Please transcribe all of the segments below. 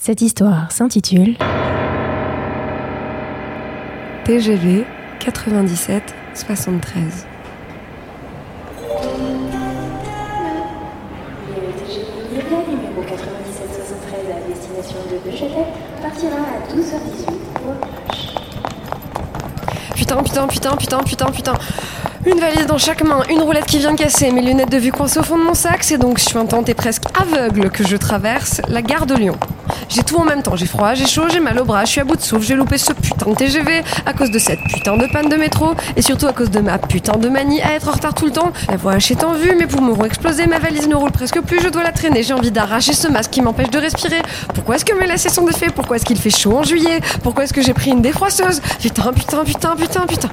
Cette histoire s'intitule TGV 97 73. numéro 9773 à destination de Neuchâtel partira à 12h18 pour Putain, putain, putain, putain, putain, putain. Une valise dans chaque main, une roulette qui vient de casser, mes lunettes de vue coincées au fond de mon sac, c'est donc suintante et presque aveugle que je traverse la gare de Lyon. J'ai tout en même temps, j'ai froid, j'ai chaud, j'ai mal au bras, je suis à bout de souffle, j'ai loupé ce putain de TGV à cause de cette putain de panne de métro et surtout à cause de ma putain de manie à être en retard tout le temps. La voix hachée est en vue, mes poumons vont exploser, ma valise ne roule presque plus, je dois la traîner, j'ai envie d'arracher ce masque qui m'empêche de respirer. Pourquoi est-ce que mes lacets sont défaits Pourquoi est-ce qu'il fait chaud en juillet? Pourquoi est-ce que j'ai pris une défroisseuse? Putain, putain, putain, putain, putain.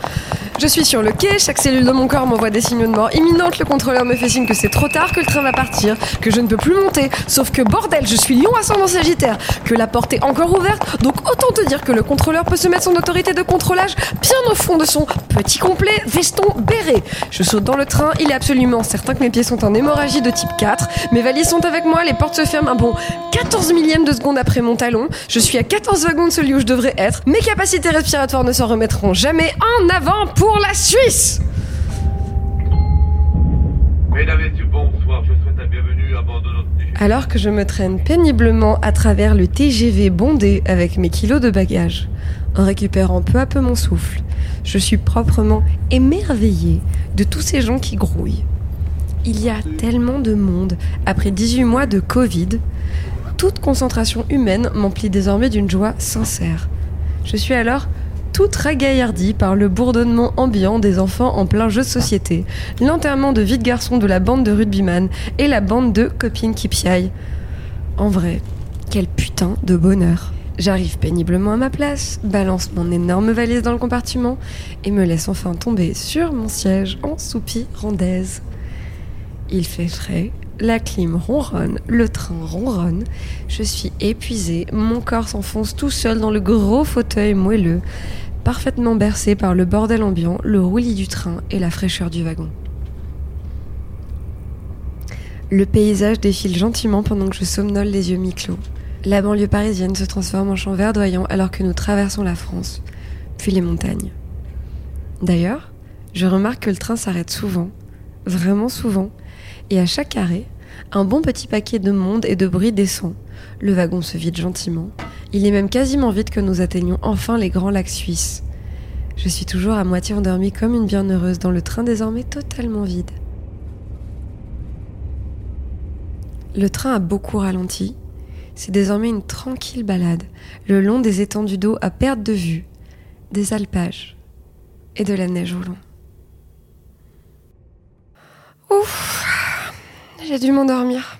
Je suis sur le quai, chaque cellule de mon corps m'envoie des signaux de mort imminente, le contrôleur me fait signe que c'est trop tard, que le train va partir, que je ne peux plus monter, sauf que bordel, je suis lion ascendant sagittaire, que la porte est encore ouverte, donc autant te dire que le contrôleur peut se mettre son autorité de contrôlage bien au fond de son petit complet veston béret. Je saute dans le train, il est absolument certain que mes pieds sont en hémorragie de type 4, mes valises sont avec moi, les portes se ferment. Un bon 14 millième de seconde après mon talon, je suis à 14 wagons de celui où je devrais être, mes capacités respiratoires ne s'en remettront jamais. En avant pour la Suisse Mesdames et messieurs, bonsoir. Je souhaite la bienvenue à bord de notre TGV. Alors que je me traîne péniblement à travers le TGV bondé avec mes kilos de bagages, en récupérant peu à peu mon souffle, je suis proprement émerveillée de tous ces gens qui grouillent. Il y a tellement de monde après 18 mois de Covid. Toute concentration humaine m'emplit désormais d'une joie sincère. Je suis alors toute ragaillardie par le bourdonnement ambiant des enfants en plein jeu de société, l'enterrement de vie de garçons de la bande de rugbyman et la bande de copines qui piaillent. En vrai, quel putain de bonheur. J'arrive péniblement à ma place, balance mon énorme valise dans le compartiment et me laisse enfin tomber sur mon siège en soupir rondaise. Il fait frais, la clim ronronne, le train ronronne, je suis épuisée, mon corps s'enfonce tout seul dans le gros fauteuil moelleux, parfaitement bercé par le bordel ambiant, le roulis du train et la fraîcheur du wagon. Le paysage défile gentiment pendant que je somnole les yeux mi-clos. La banlieue parisienne se transforme en champ verdoyant alors que nous traversons la France, puis les montagnes. D'ailleurs, je remarque que le train s'arrête souvent, vraiment souvent, et à chaque arrêt, un bon petit paquet de monde et de bruit descend. Le wagon se vide gentiment. Il est même quasiment vide que nous atteignions enfin les grands lacs suisses. Je suis toujours à moitié endormie comme une bienheureuse dans le train désormais totalement vide. Le train a beaucoup ralenti. C'est désormais une tranquille balade, le long des étendues d'eau à perte de vue, des alpages et de la neige au loin. Ouf, j'ai dû m'endormir.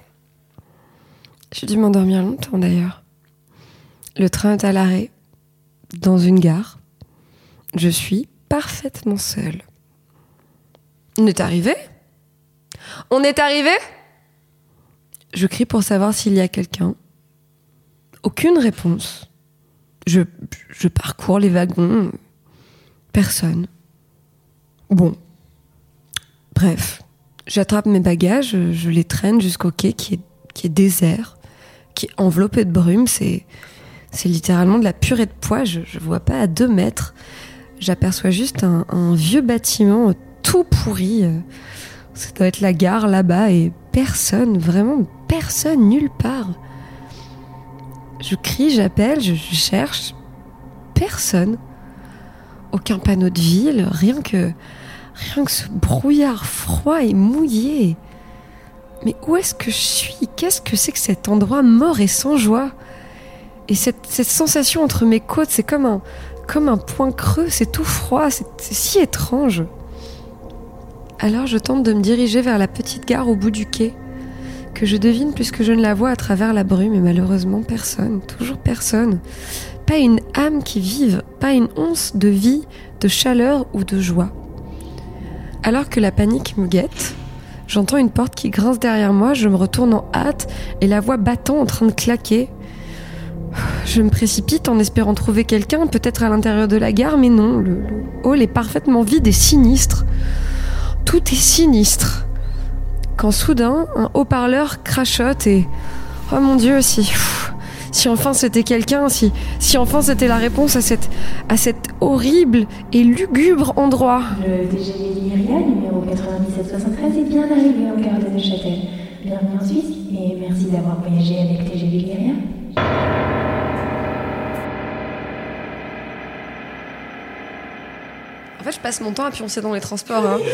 J'ai dû m'endormir longtemps d'ailleurs. Le train est à l'arrêt, dans une gare. Je suis parfaitement seule. On est arrivé? On est arrivé? Je crie pour savoir s'il y a quelqu'un. Aucune réponse. Je, je parcours les wagons. Personne. Bon. Bref. J'attrape mes bagages, je les traîne jusqu'au quai qui est, qui est désert, qui est enveloppé de brume. C'est, littéralement de la purée de pois. Je, je vois pas à deux mètres. J'aperçois juste un, vieux bâtiment tout pourri. Ça doit être la gare là-bas et personne, vraiment personne, nulle part. Je crie, j'appelle, je cherche. Personne. Aucun panneau de ville, rien que rien que ce brouillard froid et mouillé. Mais où est-ce que je suis? Qu'est-ce que c'est que cet endroit mort et sans joie? Et cette, sensation entre mes côtes, c'est comme un, comme un point creux, c'est tout froid, c'est c'est si étrange. Alors je tente de me diriger vers la petite gare au bout du quai, que je devine puisque je ne la vois à travers la brume, et malheureusement personne, toujours personne. Pas une âme qui vive, pas une once de vie, de chaleur ou de joie. Alors que la panique me guette, j'entends une porte qui grince derrière moi, je me retourne en hâte et la voix battant en train de claquer. Je me précipite en espérant trouver quelqu'un, peut-être à l'intérieur de la gare, mais non, le, le hall est parfaitement vide et sinistre. Tout est sinistre. Quand soudain, un haut-parleur crachote et... Oh mon dieu, si... si enfin c'était quelqu'un, si, si enfin c'était la réponse à, cette, à cet horrible et lugubre endroit. Le TGV Lyria numéro 9773 est bien arrivé en gare de Neuchâtel. Bienvenue en Suisse et merci d'avoir voyagé avec TGV Lyria. En fait, je passe mon temps à pioncer dans les transports. hein.